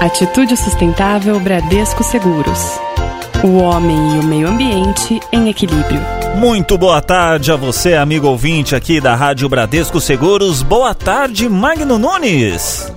Atitude Sustentável Bradesco Seguros. O homem e o meio ambiente em equilíbrio. Muito boa tarde a você, amigo ouvinte aqui da Rádio Bradesco Seguros. Boa tarde, Magno Nunes.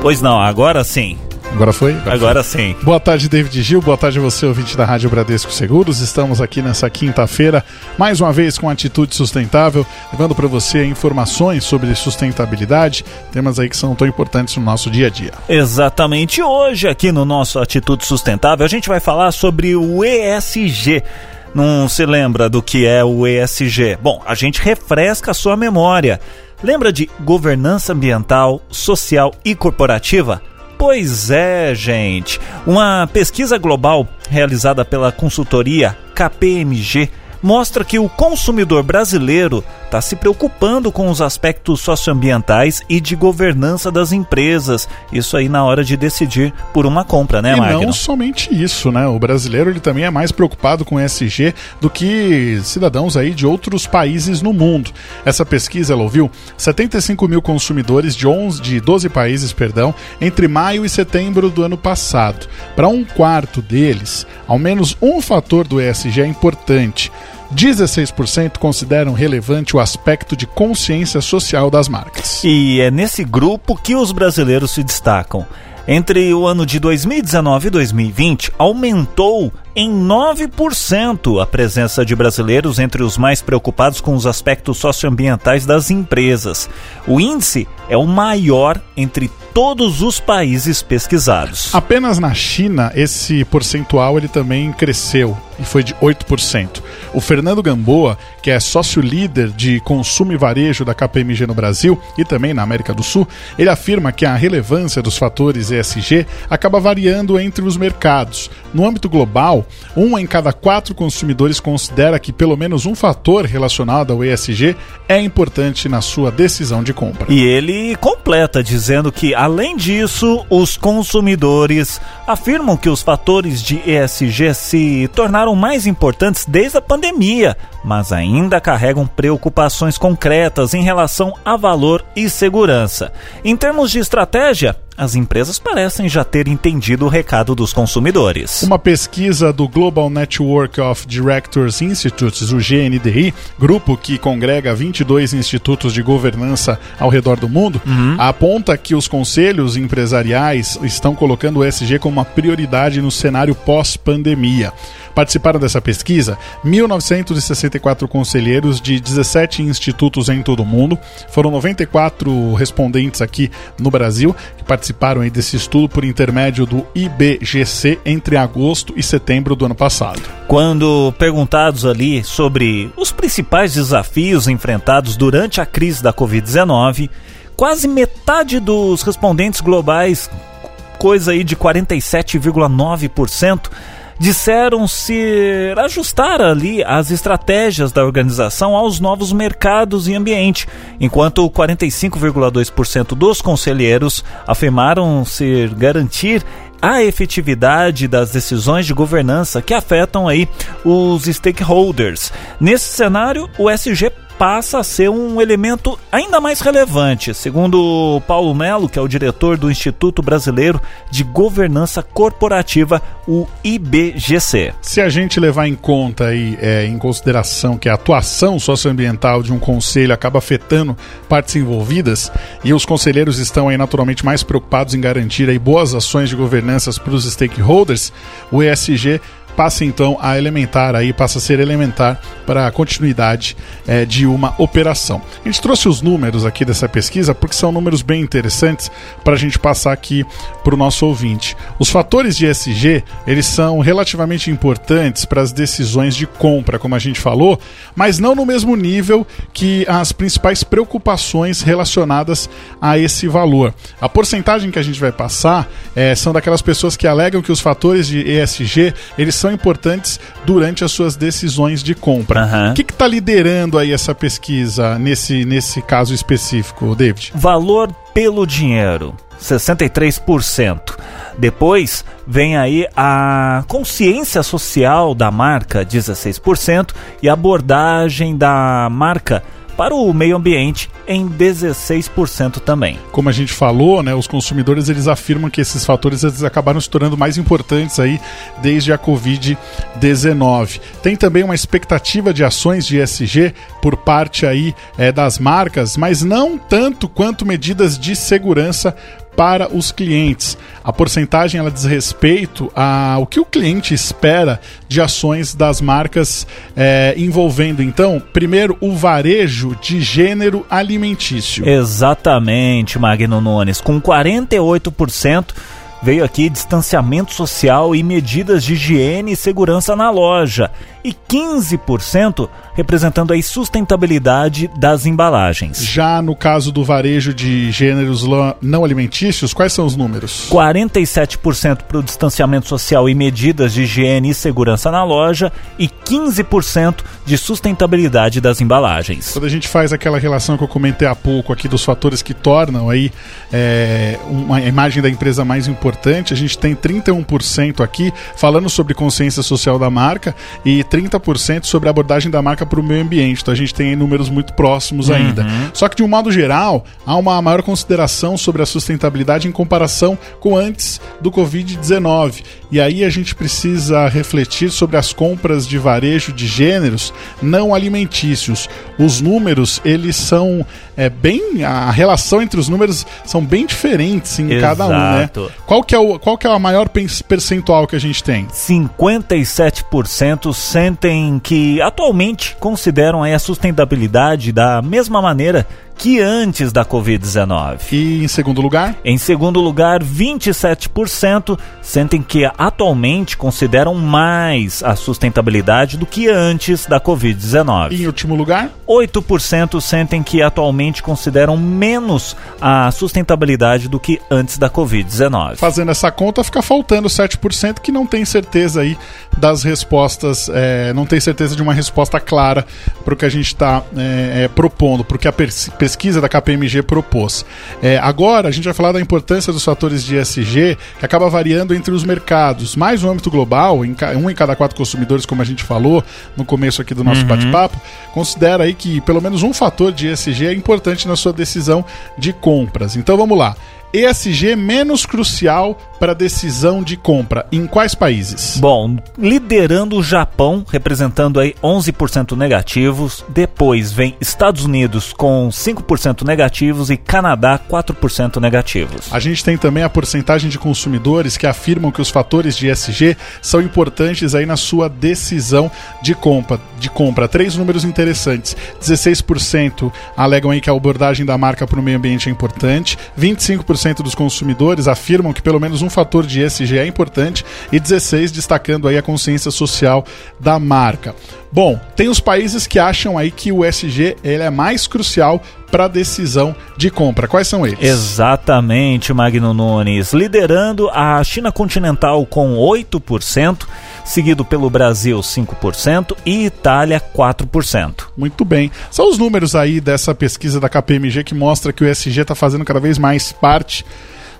Pois não, agora sim. Agora foi? Agora, Agora sim. Boa tarde, David Gil. Boa tarde você, ouvinte da Rádio Bradesco Seguros. Estamos aqui nessa quinta-feira, mais uma vez com Atitude Sustentável, levando para você informações sobre sustentabilidade, temas aí que são tão importantes no nosso dia a dia. Exatamente. Hoje, aqui no nosso Atitude Sustentável, a gente vai falar sobre o ESG não se lembra do que é o ESG? Bom, a gente refresca a sua memória. Lembra de governança ambiental, social e corporativa? Pois é, gente. Uma pesquisa global realizada pela consultoria KPMG mostra que o consumidor brasileiro está se preocupando com os aspectos socioambientais e de governança das empresas. Isso aí na hora de decidir por uma compra, né, Magno? E não somente isso, né? O brasileiro ele também é mais preocupado com ESG do que cidadãos aí de outros países no mundo. Essa pesquisa, ela ouviu 75 mil consumidores de, 11, de 12 países, perdão, entre maio e setembro do ano passado. Para um quarto deles, ao menos um fator do ESG é importante. 16% consideram relevante o aspecto de consciência social das marcas. E é nesse grupo que os brasileiros se destacam. Entre o ano de 2019 e 2020, aumentou em 9% a presença de brasileiros entre os mais preocupados com os aspectos socioambientais das empresas. O índice é o maior entre todos os países pesquisados. Apenas na China esse percentual ele também cresceu e foi de 8%. O Fernando Gamboa, que é sócio líder de consumo e varejo da KPMG no Brasil e também na América do Sul, ele afirma que a relevância dos fatores ESG acaba variando entre os mercados. No âmbito global, um em cada quatro consumidores considera que pelo menos um fator relacionado ao ESG é importante na sua decisão de compra. E ele completa dizendo que, além disso, os consumidores afirmam que os fatores de ESG se tornaram mais importantes desde a pandemia, mas ainda carregam preocupações concretas em relação a valor e segurança. Em termos de estratégia, as empresas parecem já ter entendido o recado dos consumidores. Uma pesquisa do Global Network of Directors Institutes, o GNDI, grupo que congrega 22 institutos de governança ao redor do mundo, uhum. aponta que os conselhos empresariais estão colocando o ESG como uma prioridade no cenário pós-pandemia. Participaram dessa pesquisa 1.964 conselheiros de 17 institutos em todo o mundo. Foram 94 respondentes aqui no Brasil que participaram aí desse estudo por intermédio do IBGC entre agosto e setembro do ano passado. Quando perguntados ali sobre os principais desafios enfrentados durante a crise da Covid-19, quase metade dos respondentes globais, coisa aí de 47,9%, disseram se ajustar ali as estratégias da organização aos novos mercados e ambiente, enquanto 45,2% dos conselheiros afirmaram se garantir a efetividade das decisões de governança que afetam aí os stakeholders. Nesse cenário, o SG passa a ser um elemento ainda mais relevante, segundo Paulo Melo, que é o diretor do Instituto Brasileiro de Governança Corporativa, o IBGC. Se a gente levar em conta aí, é, em consideração que a atuação socioambiental de um conselho acaba afetando partes envolvidas e os conselheiros estão aí naturalmente mais preocupados em garantir aí boas ações de governança para os stakeholders, o ESG passa então a elementar aí, passa a ser elementar para a continuidade é, de uma operação. A gente trouxe os números aqui dessa pesquisa porque são números bem interessantes para a gente passar aqui para o nosso ouvinte. Os fatores de ESG, eles são relativamente importantes para as decisões de compra, como a gente falou, mas não no mesmo nível que as principais preocupações relacionadas a esse valor. A porcentagem que a gente vai passar é, são daquelas pessoas que alegam que os fatores de ESG, eles são importantes durante as suas decisões de compra. Uhum. O que está liderando aí essa pesquisa nesse, nesse caso específico, David? Valor pelo dinheiro. 63%. Depois vem aí a consciência social da marca, 16%, e a abordagem da marca para o meio ambiente em 16% também. Como a gente falou, né, os consumidores eles afirmam que esses fatores eles acabaram se tornando mais importantes aí desde a Covid-19. Tem também uma expectativa de ações de ESG por parte aí é, das marcas, mas não tanto quanto medidas de segurança para os clientes. A porcentagem ela diz respeito ao que o cliente espera de ações das marcas é, envolvendo, então, primeiro, o varejo de gênero alimentício. Exatamente, Magno Nunes, com 48% veio aqui distanciamento social e medidas de higiene e segurança na loja, e 15% representando a sustentabilidade das embalagens. Já no caso do varejo de gêneros não alimentícios, quais são os números? 47% para o distanciamento social e medidas de higiene e segurança na loja e 15% de sustentabilidade das embalagens. Quando a gente faz aquela relação que eu comentei há pouco aqui dos fatores que tornam aí é, uma imagem da empresa mais importante, a gente tem 31% aqui falando sobre consciência social da marca e 30% sobre a abordagem da marca para o meio ambiente. Então a gente tem números muito próximos uhum. ainda. Só que de um modo geral, há uma maior consideração sobre a sustentabilidade em comparação com antes do Covid-19. E aí a gente precisa refletir sobre as compras de varejo de gêneros não alimentícios. Os números, eles são é bem a relação entre os números são bem diferentes em Exato. cada um, né? Qual que é o qual que é a maior percentual que a gente tem? 57% sentem que atualmente consideram a sustentabilidade da mesma maneira que antes da Covid-19. E em segundo lugar? Em segundo lugar, 27% sentem que atualmente consideram mais a sustentabilidade do que antes da Covid-19. E em último lugar? 8% sentem que atualmente consideram menos a sustentabilidade do que antes da Covid-19. Fazendo essa conta, fica faltando 7% que não tem certeza aí das respostas, é, não tem certeza de uma resposta clara para o que a gente está é, é, propondo, porque a pesquisa da KPMG propôs. É, agora, a gente vai falar da importância dos fatores de ESG, que acaba variando entre os mercados. Mais no âmbito global, em um em cada quatro consumidores, como a gente falou no começo aqui do nosso uhum. bate-papo, considera aí que pelo menos um fator de ESG é importante na sua decisão de compras. Então vamos lá. ESG menos crucial para decisão de compra em quais países? Bom, liderando o Japão, representando aí 11% negativos, depois vem Estados Unidos com 5% negativos e Canadá 4% negativos. A gente tem também a porcentagem de consumidores que afirmam que os fatores de ESG são importantes aí na sua decisão de compra. De compra, três números interessantes. 16% alegam aí que a abordagem da marca para o meio ambiente é importante, 25% dos consumidores afirmam que pelo menos um fator de ESG é importante e 16 destacando aí a consciência social da marca. Bom, tem os países que acham aí que o ESG ele é mais crucial para a decisão de compra. Quais são eles? Exatamente, Magno Nunes. Liderando a China continental com 8%, seguido pelo Brasil 5% e Itália 4%. Muito bem. São os números aí dessa pesquisa da KPMG que mostra que o ESG está fazendo cada vez mais parte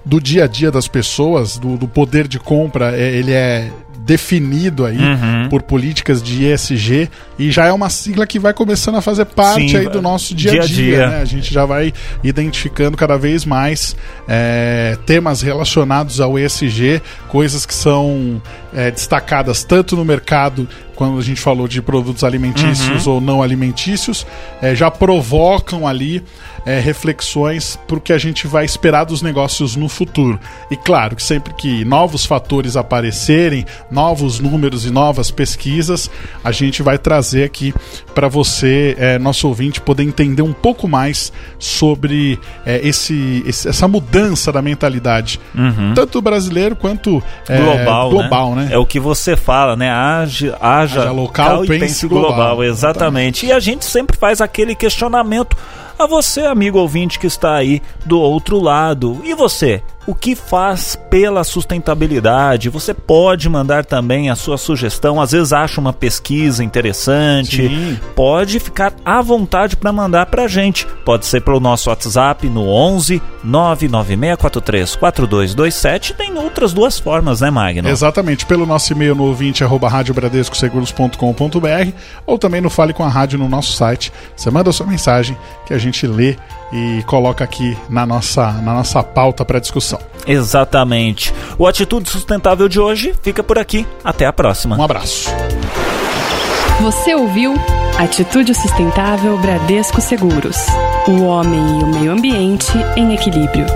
do dia a dia das pessoas, do, do poder de compra, é, ele é definido aí uhum. por políticas de ESG e já é uma sigla que vai começando a fazer parte Sim, aí do nosso dia a dia. dia. Né? A gente já vai identificando cada vez mais é, temas relacionados ao ESG, coisas que são é, destacadas tanto no mercado quando a gente falou de produtos alimentícios uhum. ou não alimentícios, é, já provocam ali é, reflexões para o que a gente vai esperar dos negócios no futuro. E claro que sempre que novos fatores aparecerem, novos números e novas pesquisas, a gente vai trazer aqui para você, é, nosso ouvinte, poder entender um pouco mais sobre é, esse, esse, essa mudança da mentalidade, uhum. tanto brasileiro quanto é, global, global né? né? É o que você fala, né? Age, haja, haja local, pense, pense global. global. Exatamente. E a gente sempre faz aquele questionamento a você, amigo ouvinte que está aí do outro lado. E você? O que faz pela sustentabilidade. Você pode mandar também a sua sugestão, às vezes acha uma pesquisa interessante. Sim. Pode ficar à vontade para mandar para a gente. Pode ser pelo nosso WhatsApp no 11 99643 4227. Tem outras duas formas, né, Magno? Exatamente, pelo nosso e-mail no ouvinte arroba radiobradescoseguros.com.br ou também no Fale com a Rádio no nosso site. Você manda a sua mensagem que a gente lê e coloca aqui na nossa, na nossa pauta para discussão. Exatamente. O Atitude Sustentável de hoje fica por aqui. Até a próxima. Um abraço. Você ouviu Atitude Sustentável Bradesco Seguros. O homem e o meio ambiente em equilíbrio.